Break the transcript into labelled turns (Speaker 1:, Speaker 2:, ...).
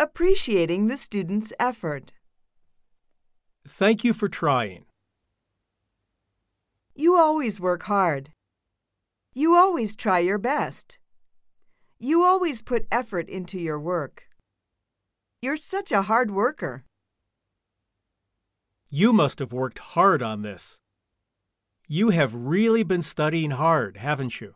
Speaker 1: Appreciating the student's effort.
Speaker 2: Thank you for trying.
Speaker 1: You always work hard. You always try your best. You always put effort into your work. You're such a hard worker.
Speaker 2: You must have worked hard on this. You have really been studying hard, haven't you?